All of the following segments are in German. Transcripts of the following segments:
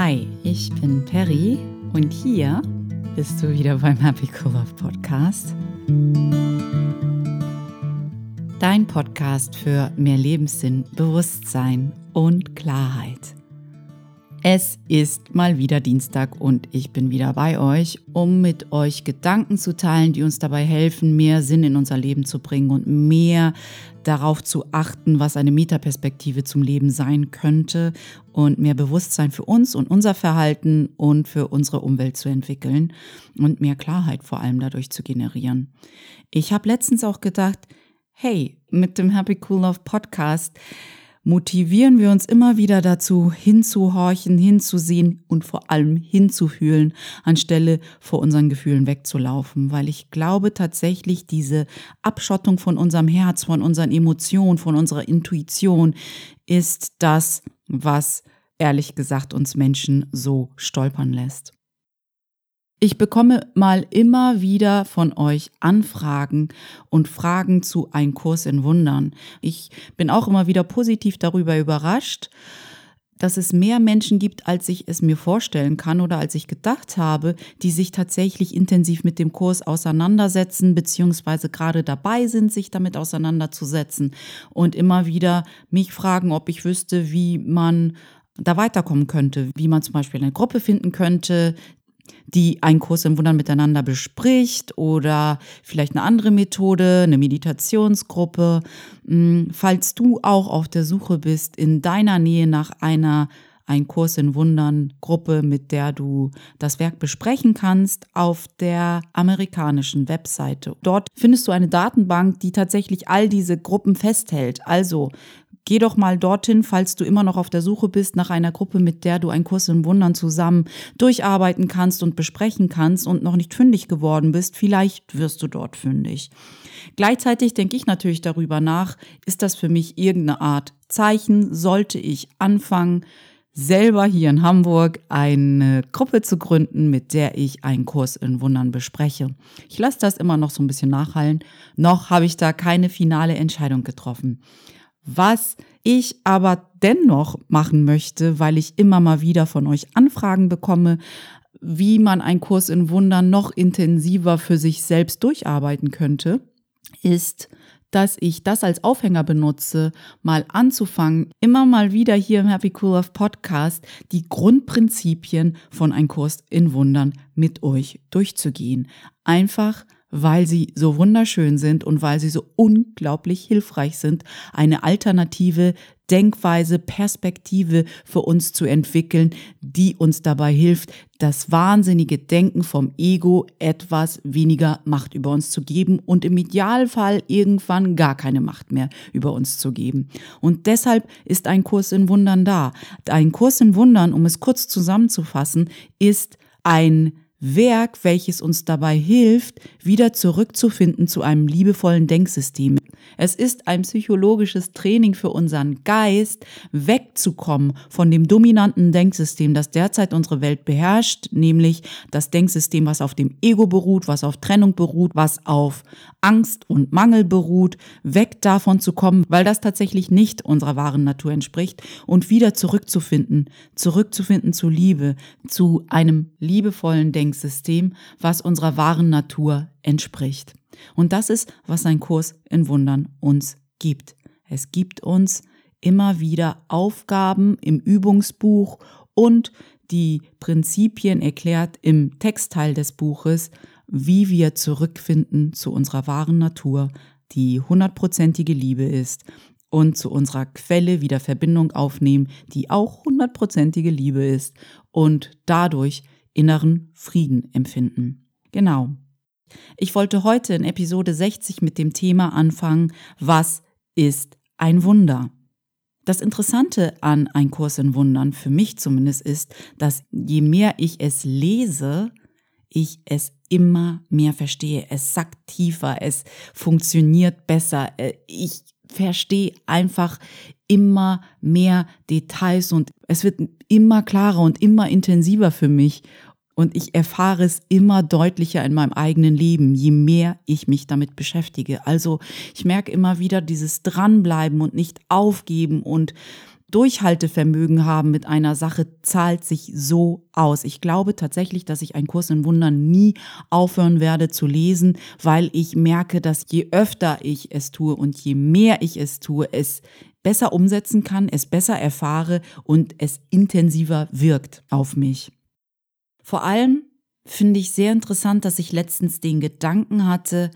Hi, ich bin Perry und hier bist du wieder beim Happy Cool Love Podcast. Dein Podcast für mehr Lebenssinn, Bewusstsein und Klarheit. Es ist mal wieder Dienstag und ich bin wieder bei euch, um mit euch Gedanken zu teilen, die uns dabei helfen, mehr Sinn in unser Leben zu bringen und mehr darauf zu achten, was eine Metaperspektive zum Leben sein könnte und mehr Bewusstsein für uns und unser Verhalten und für unsere Umwelt zu entwickeln und mehr Klarheit vor allem dadurch zu generieren. Ich habe letztens auch gedacht, hey, mit dem Happy Cool Love Podcast, motivieren wir uns immer wieder dazu, hinzuhorchen, hinzusehen und vor allem hinzufühlen, anstelle vor unseren Gefühlen wegzulaufen. Weil ich glaube tatsächlich, diese Abschottung von unserem Herz, von unseren Emotionen, von unserer Intuition ist das, was ehrlich gesagt uns Menschen so stolpern lässt. Ich bekomme mal immer wieder von euch Anfragen und Fragen zu Ein Kurs in Wundern. Ich bin auch immer wieder positiv darüber überrascht, dass es mehr Menschen gibt, als ich es mir vorstellen kann oder als ich gedacht habe, die sich tatsächlich intensiv mit dem Kurs auseinandersetzen, beziehungsweise gerade dabei sind, sich damit auseinanderzusetzen und immer wieder mich fragen, ob ich wüsste, wie man da weiterkommen könnte, wie man zum Beispiel eine Gruppe finden könnte, die einen Kurs im Wundern miteinander bespricht oder vielleicht eine andere Methode, eine Meditationsgruppe. Hm, falls du auch auf der Suche bist in deiner Nähe nach einer ein Kurs in Wundern Gruppe, mit der du das Werk besprechen kannst, auf der amerikanischen Webseite. Dort findest du eine Datenbank, die tatsächlich all diese Gruppen festhält. Also Geh doch mal dorthin, falls du immer noch auf der Suche bist nach einer Gruppe, mit der du einen Kurs in Wundern zusammen durcharbeiten kannst und besprechen kannst und noch nicht fündig geworden bist. Vielleicht wirst du dort fündig. Gleichzeitig denke ich natürlich darüber nach, ist das für mich irgendeine Art Zeichen? Sollte ich anfangen, selber hier in Hamburg eine Gruppe zu gründen, mit der ich einen Kurs in Wundern bespreche. Ich lasse das immer noch so ein bisschen nachhallen. Noch habe ich da keine finale Entscheidung getroffen. Was ich aber dennoch machen möchte, weil ich immer mal wieder von euch Anfragen bekomme, wie man einen Kurs in Wundern noch intensiver für sich selbst durcharbeiten könnte, ist, dass ich das als Aufhänger benutze, mal anzufangen, immer mal wieder hier im Happy Cool Love Podcast die Grundprinzipien von einem Kurs in Wundern mit euch durchzugehen. Einfach weil sie so wunderschön sind und weil sie so unglaublich hilfreich sind, eine alternative Denkweise, Perspektive für uns zu entwickeln, die uns dabei hilft, das wahnsinnige Denken vom Ego etwas weniger Macht über uns zu geben und im Idealfall irgendwann gar keine Macht mehr über uns zu geben. Und deshalb ist ein Kurs in Wundern da. Ein Kurs in Wundern, um es kurz zusammenzufassen, ist ein Werk, welches uns dabei hilft, wieder zurückzufinden zu einem liebevollen Denksystem. Es ist ein psychologisches Training für unseren Geist, wegzukommen von dem dominanten Denksystem, das derzeit unsere Welt beherrscht, nämlich das Denksystem, was auf dem Ego beruht, was auf Trennung beruht, was auf Angst und Mangel beruht, weg davon zu kommen, weil das tatsächlich nicht unserer wahren Natur entspricht und wieder zurückzufinden, zurückzufinden zu Liebe, zu einem liebevollen Denksystem. Denksystem, was unserer wahren Natur entspricht. Und das ist, was ein Kurs in Wundern uns gibt. Es gibt uns immer wieder Aufgaben im Übungsbuch und die Prinzipien erklärt im Textteil des Buches, wie wir zurückfinden zu unserer wahren Natur, die hundertprozentige Liebe ist und zu unserer Quelle wieder Verbindung aufnehmen, die auch hundertprozentige Liebe ist und dadurch inneren Frieden empfinden. Genau. Ich wollte heute in Episode 60 mit dem Thema anfangen, was ist ein Wunder? Das Interessante an Ein Kurs in Wundern, für mich zumindest, ist, dass je mehr ich es lese, ich es immer mehr verstehe. Es sackt tiefer, es funktioniert besser. Äh, ich verstehe einfach immer mehr Details und es wird immer klarer und immer intensiver für mich. Und ich erfahre es immer deutlicher in meinem eigenen Leben, je mehr ich mich damit beschäftige. Also ich merke immer wieder dieses Dranbleiben und nicht aufgeben und Durchhaltevermögen haben mit einer Sache zahlt sich so aus. Ich glaube tatsächlich, dass ich einen Kurs in Wundern nie aufhören werde zu lesen, weil ich merke, dass je öfter ich es tue und je mehr ich es tue, es besser umsetzen kann, es besser erfahre und es intensiver wirkt auf mich. Vor allem finde ich sehr interessant, dass ich letztens den Gedanken hatte,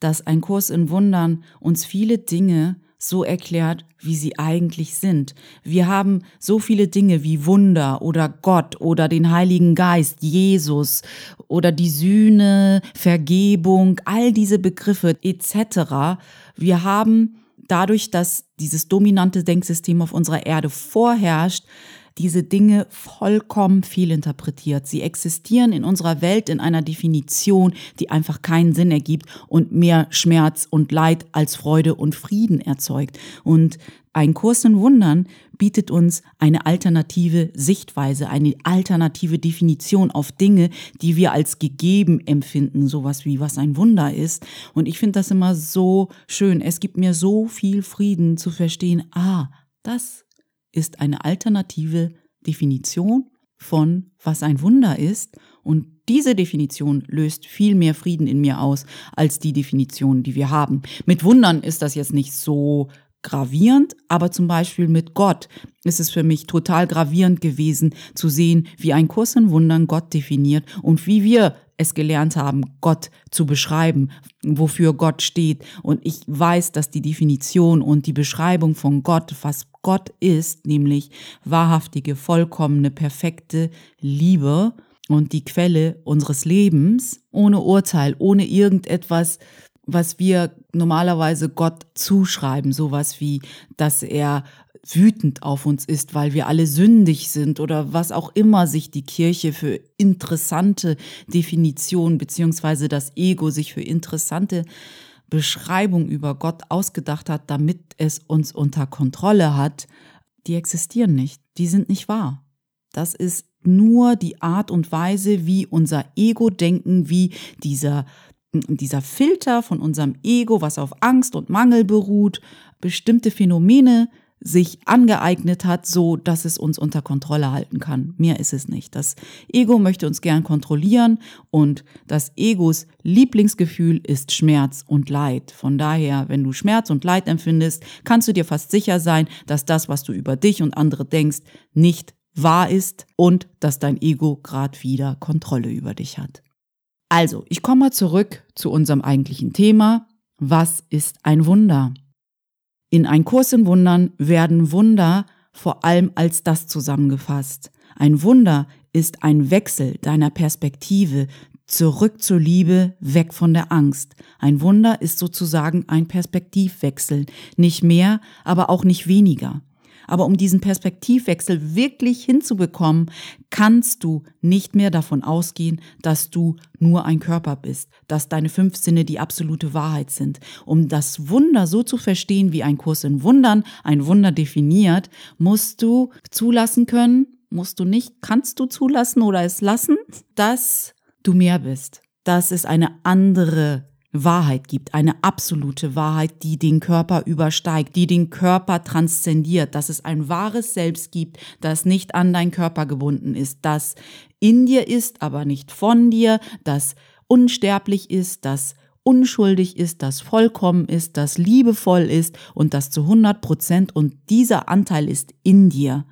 dass ein Kurs in Wundern uns viele Dinge so erklärt, wie sie eigentlich sind. Wir haben so viele Dinge wie Wunder oder Gott oder den Heiligen Geist, Jesus oder die Sühne, Vergebung, all diese Begriffe etc. Wir haben dadurch, dass dieses dominante Denksystem auf unserer Erde vorherrscht, diese Dinge vollkommen fehlinterpretiert. Sie existieren in unserer Welt in einer Definition, die einfach keinen Sinn ergibt und mehr Schmerz und Leid als Freude und Frieden erzeugt. Und ein Kurs in Wundern bietet uns eine alternative Sichtweise, eine alternative Definition auf Dinge, die wir als gegeben empfinden, sowas wie was ein Wunder ist. Und ich finde das immer so schön. Es gibt mir so viel Frieden zu verstehen, ah, das ist eine alternative Definition von was ein Wunder ist und diese Definition löst viel mehr Frieden in mir aus als die Definition, die wir haben. Mit Wundern ist das jetzt nicht so gravierend, aber zum Beispiel mit Gott ist es für mich total gravierend gewesen zu sehen, wie ein Kurs in Wundern Gott definiert und wie wir es gelernt haben, Gott zu beschreiben, wofür Gott steht. Und ich weiß, dass die Definition und die Beschreibung von Gott, was Gott ist, nämlich wahrhaftige, vollkommene, perfekte Liebe und die Quelle unseres Lebens, ohne Urteil, ohne irgendetwas, was wir normalerweise Gott zuschreiben, sowas wie, dass er wütend auf uns ist, weil wir alle sündig sind oder was auch immer sich die Kirche für interessante Definitionen beziehungsweise das Ego sich für interessante Beschreibung über Gott ausgedacht hat, damit es uns unter Kontrolle hat, die existieren nicht, die sind nicht wahr. Das ist nur die Art und Weise, wie unser Ego-Denken, wie dieser, dieser Filter von unserem Ego, was auf Angst und Mangel beruht, bestimmte Phänomene sich angeeignet hat, so dass es uns unter Kontrolle halten kann. Mehr ist es nicht. Das Ego möchte uns gern kontrollieren und das Egos Lieblingsgefühl ist Schmerz und Leid. Von daher, wenn du Schmerz und Leid empfindest, kannst du dir fast sicher sein, dass das, was du über dich und andere denkst, nicht wahr ist und dass dein Ego gerade wieder Kontrolle über dich hat. Also, ich komme mal zurück zu unserem eigentlichen Thema. Was ist ein Wunder? In Ein Kurs in Wundern werden Wunder vor allem als das zusammengefasst. Ein Wunder ist ein Wechsel deiner Perspektive zurück zur Liebe, weg von der Angst. Ein Wunder ist sozusagen ein Perspektivwechsel, nicht mehr, aber auch nicht weniger. Aber um diesen Perspektivwechsel wirklich hinzubekommen, kannst du nicht mehr davon ausgehen, dass du nur ein Körper bist, dass deine fünf Sinne die absolute Wahrheit sind. Um das Wunder so zu verstehen, wie ein Kurs in Wundern ein Wunder definiert, musst du zulassen können, musst du nicht, kannst du zulassen oder es lassen, dass du mehr bist, dass es eine andere Wahrheit gibt, eine absolute Wahrheit, die den Körper übersteigt, die den Körper transzendiert, dass es ein wahres Selbst gibt, das nicht an dein Körper gebunden ist, das in dir ist, aber nicht von dir, das unsterblich ist, das unschuldig ist, das vollkommen ist, das liebevoll ist und das zu 100 Prozent und dieser Anteil ist in dir.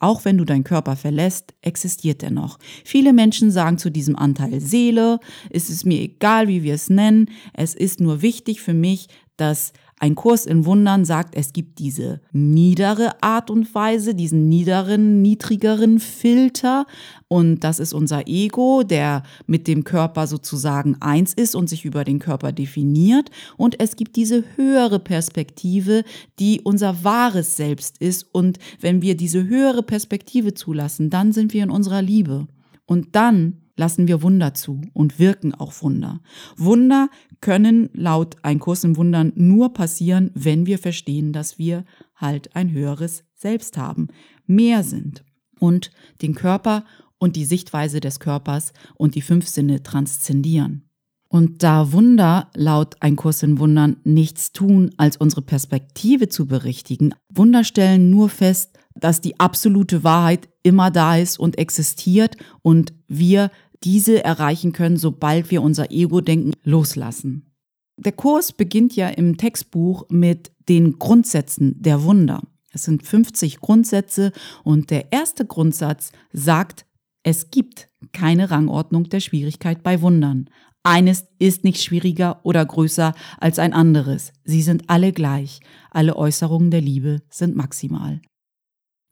Auch wenn du deinen Körper verlässt, existiert er noch. Viele Menschen sagen zu diesem Anteil Seele, es ist mir egal, wie wir es nennen, es ist nur wichtig für mich, dass ein Kurs in Wundern sagt, es gibt diese niedere Art und Weise, diesen niederen, niedrigeren Filter. Und das ist unser Ego, der mit dem Körper sozusagen eins ist und sich über den Körper definiert. Und es gibt diese höhere Perspektive, die unser wahres Selbst ist. Und wenn wir diese höhere Perspektive zulassen, dann sind wir in unserer Liebe. Und dann lassen wir Wunder zu und wirken auch Wunder. Wunder können laut Ein Kurs im Wundern nur passieren, wenn wir verstehen, dass wir halt ein höheres Selbst haben, mehr sind und den Körper und die Sichtweise des Körpers und die fünf Sinne transzendieren. Und da Wunder laut Ein Kurs in Wundern nichts tun, als unsere Perspektive zu berichtigen, Wunder stellen nur fest, dass die absolute Wahrheit immer da ist und existiert und wir diese erreichen können, sobald wir unser Ego-Denken loslassen. Der Kurs beginnt ja im Textbuch mit den Grundsätzen der Wunder. Es sind 50 Grundsätze und der erste Grundsatz sagt, es gibt keine Rangordnung der Schwierigkeit bei Wundern. Eines ist nicht schwieriger oder größer als ein anderes. Sie sind alle gleich. Alle Äußerungen der Liebe sind maximal.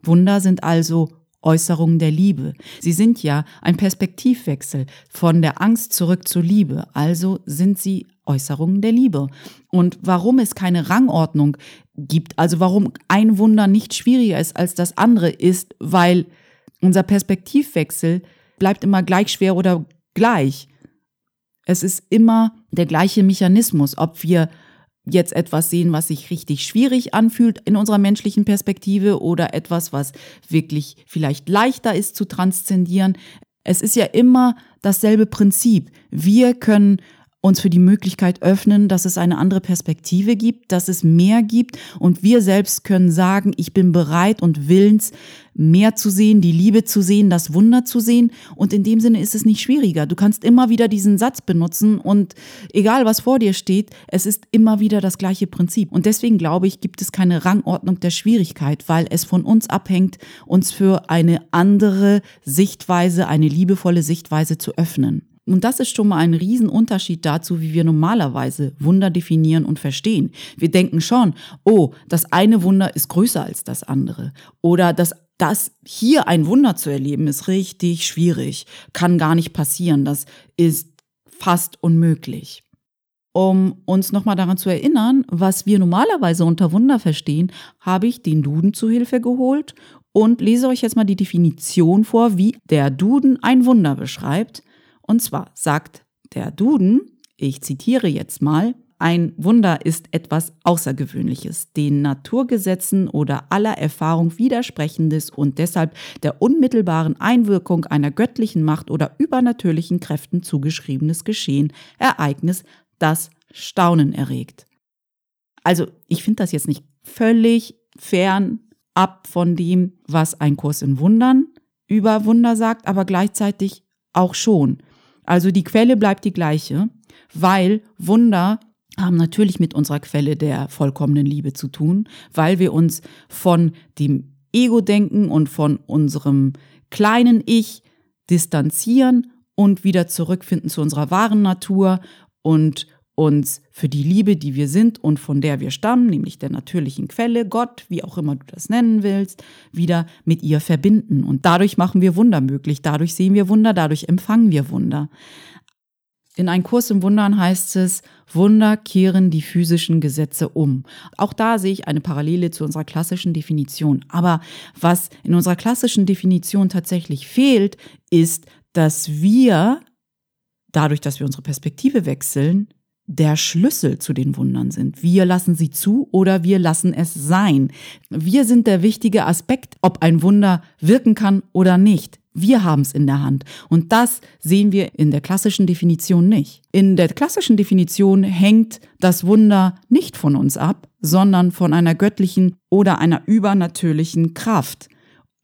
Wunder sind also Äußerungen der Liebe. Sie sind ja ein Perspektivwechsel von der Angst zurück zur Liebe. Also sind sie Äußerungen der Liebe. Und warum es keine Rangordnung gibt, also warum ein Wunder nicht schwieriger ist als das andere, ist, weil unser Perspektivwechsel bleibt immer gleich schwer oder gleich. Es ist immer der gleiche Mechanismus, ob wir jetzt etwas sehen, was sich richtig schwierig anfühlt in unserer menschlichen Perspektive oder etwas, was wirklich vielleicht leichter ist zu transzendieren. Es ist ja immer dasselbe Prinzip. Wir können uns für die Möglichkeit öffnen, dass es eine andere Perspektive gibt, dass es mehr gibt und wir selbst können sagen, ich bin bereit und willens, mehr zu sehen, die Liebe zu sehen, das Wunder zu sehen und in dem Sinne ist es nicht schwieriger. Du kannst immer wieder diesen Satz benutzen und egal was vor dir steht, es ist immer wieder das gleiche Prinzip und deswegen glaube ich, gibt es keine Rangordnung der Schwierigkeit, weil es von uns abhängt, uns für eine andere Sichtweise, eine liebevolle Sichtweise zu öffnen. Und das ist schon mal ein Riesenunterschied dazu, wie wir normalerweise Wunder definieren und verstehen. Wir denken schon, oh, das eine Wunder ist größer als das andere. Oder das, das hier ein Wunder zu erleben, ist richtig schwierig, kann gar nicht passieren. Das ist fast unmöglich. Um uns nochmal daran zu erinnern, was wir normalerweise unter Wunder verstehen, habe ich den Duden zu Hilfe geholt und lese euch jetzt mal die Definition vor, wie der Duden ein Wunder beschreibt. Und zwar sagt der Duden, ich zitiere jetzt mal, ein Wunder ist etwas Außergewöhnliches, den Naturgesetzen oder aller Erfahrung widersprechendes und deshalb der unmittelbaren Einwirkung einer göttlichen Macht oder übernatürlichen Kräften zugeschriebenes Geschehen, Ereignis, das Staunen erregt. Also ich finde das jetzt nicht völlig fern ab von dem, was ein Kurs in Wundern über Wunder sagt, aber gleichzeitig auch schon. Also die Quelle bleibt die gleiche, weil Wunder haben natürlich mit unserer Quelle der vollkommenen Liebe zu tun, weil wir uns von dem Ego-Denken und von unserem kleinen Ich distanzieren und wieder zurückfinden zu unserer wahren Natur und uns für die Liebe, die wir sind und von der wir stammen, nämlich der natürlichen Quelle, Gott, wie auch immer du das nennen willst, wieder mit ihr verbinden. Und dadurch machen wir Wunder möglich, dadurch sehen wir Wunder, dadurch empfangen wir Wunder. In einem Kurs im Wundern heißt es, Wunder kehren die physischen Gesetze um. Auch da sehe ich eine Parallele zu unserer klassischen Definition. Aber was in unserer klassischen Definition tatsächlich fehlt, ist, dass wir, dadurch, dass wir unsere Perspektive wechseln, der Schlüssel zu den Wundern sind. Wir lassen sie zu oder wir lassen es sein. Wir sind der wichtige Aspekt, ob ein Wunder wirken kann oder nicht. Wir haben es in der Hand. Und das sehen wir in der klassischen Definition nicht. In der klassischen Definition hängt das Wunder nicht von uns ab, sondern von einer göttlichen oder einer übernatürlichen Kraft.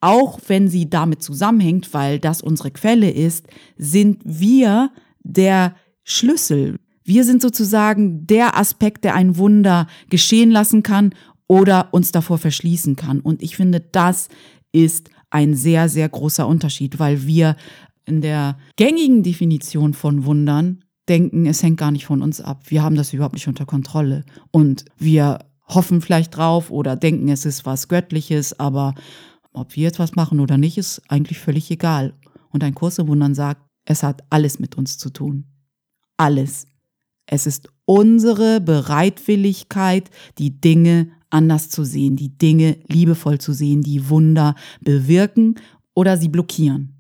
Auch wenn sie damit zusammenhängt, weil das unsere Quelle ist, sind wir der Schlüssel. Wir sind sozusagen der Aspekt, der ein Wunder geschehen lassen kann oder uns davor verschließen kann. Und ich finde, das ist ein sehr, sehr großer Unterschied, weil wir in der gängigen Definition von Wundern denken, es hängt gar nicht von uns ab. Wir haben das überhaupt nicht unter Kontrolle. Und wir hoffen vielleicht drauf oder denken, es ist was Göttliches, aber ob wir jetzt was machen oder nicht, ist eigentlich völlig egal. Und ein Kurs im Wundern sagt, es hat alles mit uns zu tun. Alles. Es ist unsere Bereitwilligkeit, die Dinge anders zu sehen, die Dinge liebevoll zu sehen, die Wunder bewirken oder sie blockieren.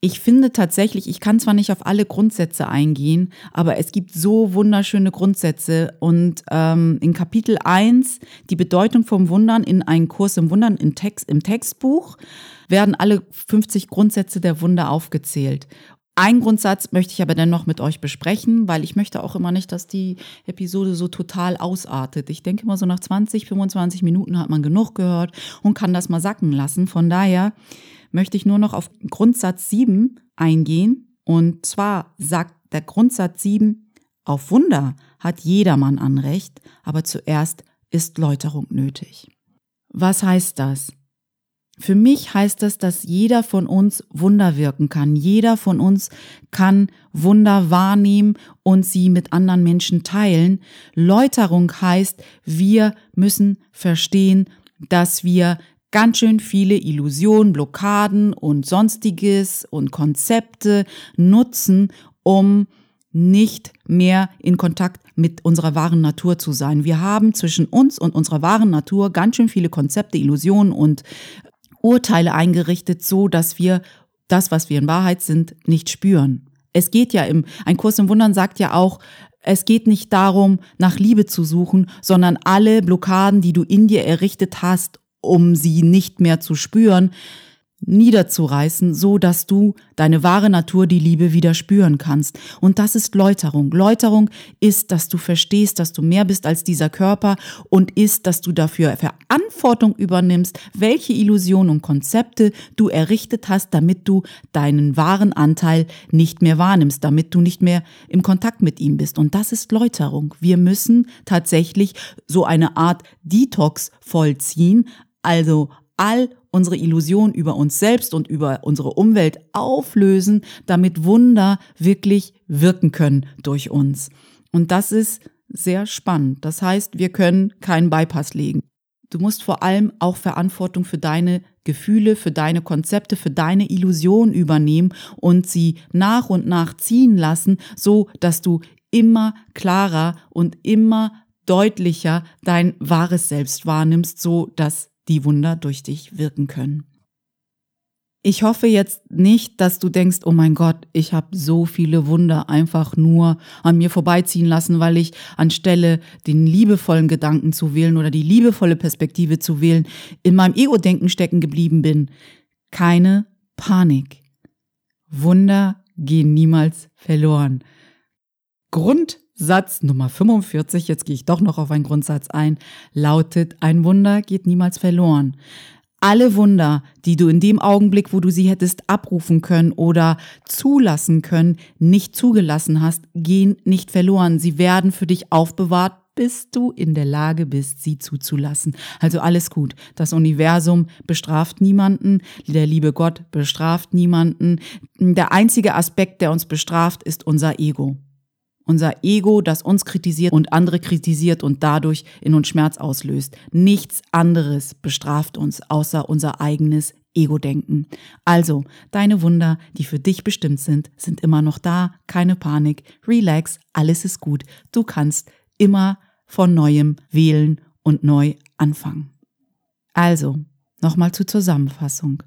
Ich finde tatsächlich, ich kann zwar nicht auf alle Grundsätze eingehen, aber es gibt so wunderschöne Grundsätze. Und ähm, in Kapitel 1, die Bedeutung vom Wundern in einen Kurs im Wundern im, Text, im Textbuch, werden alle 50 Grundsätze der Wunder aufgezählt. Ein Grundsatz möchte ich aber dennoch mit euch besprechen, weil ich möchte auch immer nicht, dass die Episode so total ausartet. Ich denke mal so nach 20, 25 Minuten hat man genug gehört und kann das mal sacken lassen. Von daher möchte ich nur noch auf Grundsatz 7 eingehen. Und zwar sagt der Grundsatz 7, auf Wunder hat jedermann Anrecht, aber zuerst ist Läuterung nötig. Was heißt das? Für mich heißt das, dass jeder von uns Wunder wirken kann. Jeder von uns kann Wunder wahrnehmen und sie mit anderen Menschen teilen. Läuterung heißt, wir müssen verstehen, dass wir ganz schön viele Illusionen, Blockaden und sonstiges und Konzepte nutzen, um nicht mehr in Kontakt mit unserer wahren Natur zu sein. Wir haben zwischen uns und unserer wahren Natur ganz schön viele Konzepte, Illusionen und Urteile eingerichtet, so dass wir das, was wir in Wahrheit sind, nicht spüren. Es geht ja im, ein Kurs im Wundern sagt ja auch, es geht nicht darum, nach Liebe zu suchen, sondern alle Blockaden, die du in dir errichtet hast, um sie nicht mehr zu spüren, niederzureißen, so dass du deine wahre Natur, die Liebe wieder spüren kannst. Und das ist Läuterung. Läuterung ist, dass du verstehst, dass du mehr bist als dieser Körper und ist, dass du dafür Verantwortung übernimmst, welche Illusionen und Konzepte du errichtet hast, damit du deinen wahren Anteil nicht mehr wahrnimmst, damit du nicht mehr im Kontakt mit ihm bist. Und das ist Läuterung. Wir müssen tatsächlich so eine Art Detox vollziehen, also all unsere Illusion über uns selbst und über unsere Umwelt auflösen, damit Wunder wirklich wirken können durch uns. Und das ist sehr spannend. Das heißt, wir können keinen Bypass legen. Du musst vor allem auch Verantwortung für deine Gefühle, für deine Konzepte, für deine Illusion übernehmen und sie nach und nach ziehen lassen, so dass du immer klarer und immer deutlicher dein wahres Selbst wahrnimmst, so dass die Wunder durch dich wirken können. Ich hoffe jetzt nicht, dass du denkst, oh mein Gott, ich habe so viele Wunder einfach nur an mir vorbeiziehen lassen, weil ich anstelle den liebevollen Gedanken zu wählen oder die liebevolle Perspektive zu wählen, in meinem Ego-Denken stecken geblieben bin. Keine Panik. Wunder gehen niemals verloren. Grundsatz Nummer 45, jetzt gehe ich doch noch auf einen Grundsatz ein, lautet, ein Wunder geht niemals verloren. Alle Wunder, die du in dem Augenblick, wo du sie hättest abrufen können oder zulassen können, nicht zugelassen hast, gehen nicht verloren. Sie werden für dich aufbewahrt, bis du in der Lage bist, sie zuzulassen. Also alles gut. Das Universum bestraft niemanden, der liebe Gott bestraft niemanden. Der einzige Aspekt, der uns bestraft, ist unser Ego. Unser Ego, das uns kritisiert und andere kritisiert und dadurch in uns Schmerz auslöst. Nichts anderes bestraft uns, außer unser eigenes Ego-Denken. Also, deine Wunder, die für dich bestimmt sind, sind immer noch da. Keine Panik. Relax. Alles ist gut. Du kannst immer von neuem wählen und neu anfangen. Also, nochmal zur Zusammenfassung.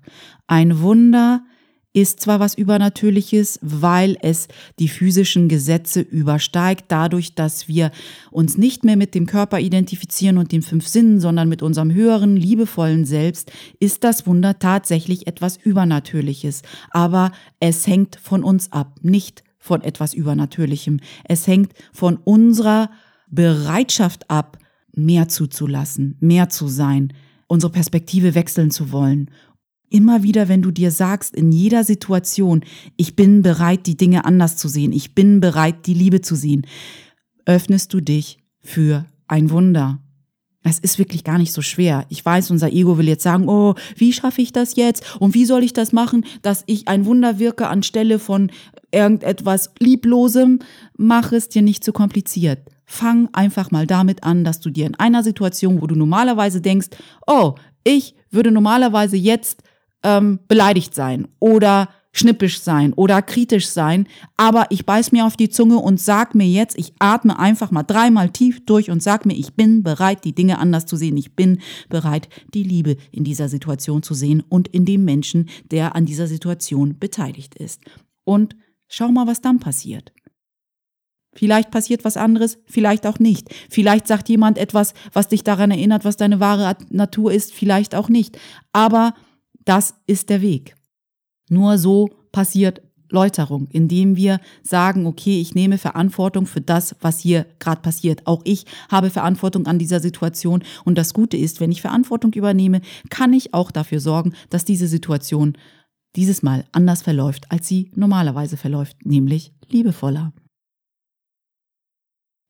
Ein Wunder ist zwar was Übernatürliches, weil es die physischen Gesetze übersteigt, dadurch, dass wir uns nicht mehr mit dem Körper identifizieren und den fünf Sinnen, sondern mit unserem höheren, liebevollen Selbst, ist das Wunder tatsächlich etwas Übernatürliches. Aber es hängt von uns ab, nicht von etwas Übernatürlichem. Es hängt von unserer Bereitschaft ab, mehr zuzulassen, mehr zu sein, unsere Perspektive wechseln zu wollen Immer wieder, wenn du dir sagst, in jeder Situation, ich bin bereit, die Dinge anders zu sehen, ich bin bereit, die Liebe zu sehen, öffnest du dich für ein Wunder. Es ist wirklich gar nicht so schwer. Ich weiß, unser Ego will jetzt sagen, oh, wie schaffe ich das jetzt? Und wie soll ich das machen, dass ich ein Wunder wirke anstelle von irgendetwas Lieblosem? Mach es dir nicht zu kompliziert. Fang einfach mal damit an, dass du dir in einer Situation, wo du normalerweise denkst, oh, ich würde normalerweise jetzt ähm, beleidigt sein oder schnippisch sein oder kritisch sein, aber ich beiß mir auf die Zunge und sag mir jetzt, ich atme einfach mal dreimal tief durch und sag mir, ich bin bereit, die Dinge anders zu sehen. Ich bin bereit, die Liebe in dieser Situation zu sehen und in dem Menschen, der an dieser Situation beteiligt ist. Und schau mal, was dann passiert. Vielleicht passiert was anderes, vielleicht auch nicht. Vielleicht sagt jemand etwas, was dich daran erinnert, was deine wahre Natur ist, vielleicht auch nicht. Aber das ist der Weg. Nur so passiert Erläuterung, indem wir sagen, okay, ich nehme Verantwortung für das, was hier gerade passiert. Auch ich habe Verantwortung an dieser Situation. Und das Gute ist, wenn ich Verantwortung übernehme, kann ich auch dafür sorgen, dass diese Situation dieses Mal anders verläuft, als sie normalerweise verläuft, nämlich liebevoller.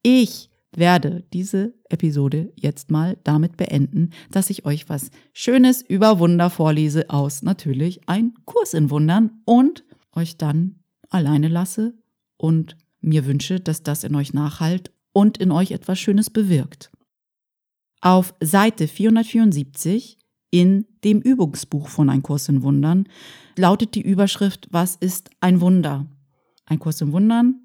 Ich werde diese Episode jetzt mal damit beenden, dass ich euch was Schönes über Wunder vorlese aus natürlich ein Kurs in Wundern und euch dann alleine lasse und mir wünsche, dass das in euch nachhalt und in euch etwas Schönes bewirkt. Auf Seite 474 in dem Übungsbuch von Ein Kurs in Wundern lautet die Überschrift Was ist ein Wunder? Ein Kurs in Wundern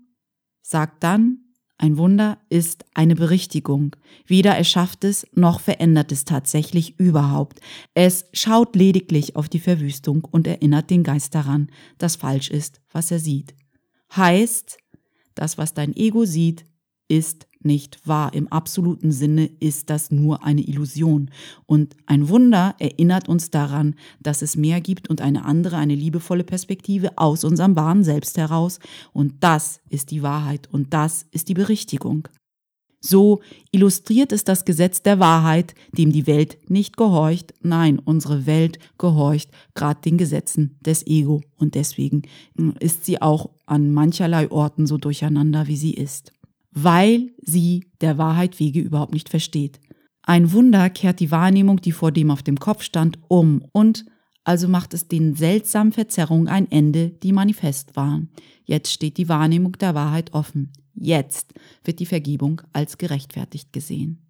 sagt dann, ein Wunder ist eine Berichtigung. Weder erschafft es noch verändert es tatsächlich überhaupt. Es schaut lediglich auf die Verwüstung und erinnert den Geist daran, dass falsch ist, was er sieht. Heißt, das, was dein Ego sieht, ist nicht wahr. Im absoluten Sinne ist das nur eine Illusion. Und ein Wunder erinnert uns daran, dass es mehr gibt und eine andere, eine liebevolle Perspektive aus unserem wahren Selbst heraus. Und das ist die Wahrheit und das ist die Berichtigung. So illustriert es das Gesetz der Wahrheit, dem die Welt nicht gehorcht. Nein, unsere Welt gehorcht gerade den Gesetzen des Ego und deswegen ist sie auch an mancherlei Orten so durcheinander, wie sie ist weil sie der Wahrheit Wege überhaupt nicht versteht. Ein Wunder kehrt die Wahrnehmung, die vor dem auf dem Kopf stand, um und also macht es den seltsamen Verzerrungen ein Ende, die manifest waren. Jetzt steht die Wahrnehmung der Wahrheit offen. Jetzt wird die Vergebung als gerechtfertigt gesehen.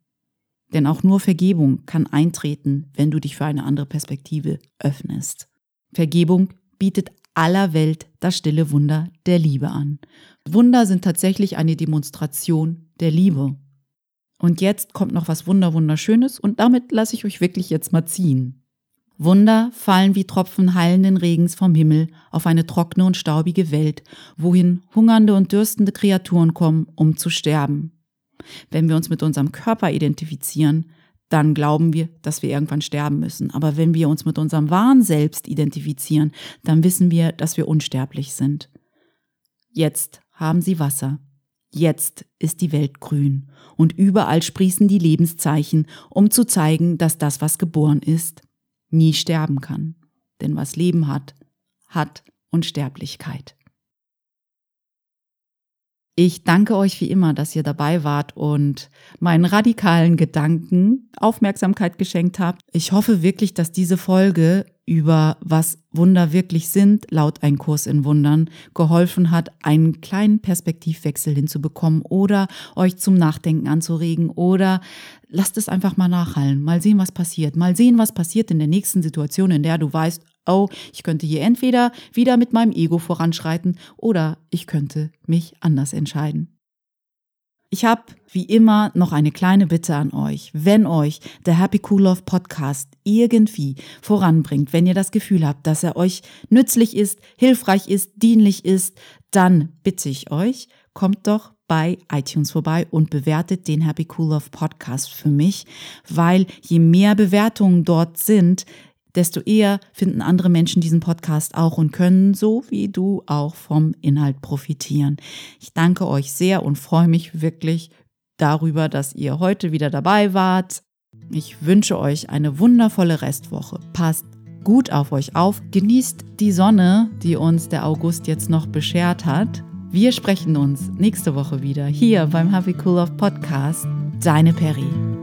Denn auch nur Vergebung kann eintreten, wenn du dich für eine andere Perspektive öffnest. Vergebung bietet aller Welt das stille Wunder der Liebe an. Wunder sind tatsächlich eine Demonstration der Liebe. Und jetzt kommt noch was Wunder Wunderschönes und damit lasse ich euch wirklich jetzt mal ziehen. Wunder fallen wie Tropfen heilenden Regens vom Himmel auf eine trockene und staubige Welt, wohin hungernde und dürstende Kreaturen kommen, um zu sterben. Wenn wir uns mit unserem Körper identifizieren, dann glauben wir, dass wir irgendwann sterben müssen. Aber wenn wir uns mit unserem wahren Selbst identifizieren, dann wissen wir, dass wir unsterblich sind. Jetzt haben sie Wasser. Jetzt ist die Welt grün und überall sprießen die Lebenszeichen, um zu zeigen, dass das, was geboren ist, nie sterben kann. Denn was Leben hat, hat Unsterblichkeit. Ich danke euch wie immer, dass ihr dabei wart und meinen radikalen Gedanken Aufmerksamkeit geschenkt habt. Ich hoffe wirklich, dass diese Folge über was Wunder wirklich sind, laut ein Kurs in Wundern, geholfen hat, einen kleinen Perspektivwechsel hinzubekommen oder euch zum Nachdenken anzuregen oder lasst es einfach mal nachhallen, mal sehen, was passiert, mal sehen, was passiert in der nächsten Situation, in der du weißt, oh, ich könnte hier entweder wieder mit meinem Ego voranschreiten oder ich könnte mich anders entscheiden. Ich habe wie immer noch eine kleine Bitte an euch. Wenn euch der Happy Cool Love Podcast irgendwie voranbringt, wenn ihr das Gefühl habt, dass er euch nützlich ist, hilfreich ist, dienlich ist, dann bitte ich euch, kommt doch bei iTunes vorbei und bewertet den Happy Cool Love Podcast für mich, weil je mehr Bewertungen dort sind, desto eher finden andere Menschen diesen Podcast auch und können so wie du auch vom Inhalt profitieren. Ich danke euch sehr und freue mich wirklich darüber, dass ihr heute wieder dabei wart. Ich wünsche euch eine wundervolle Restwoche. Passt gut auf euch auf. Genießt die Sonne, die uns der August jetzt noch beschert hat. Wir sprechen uns nächste Woche wieder hier beim Happy Cool Off Podcast. Deine Peri.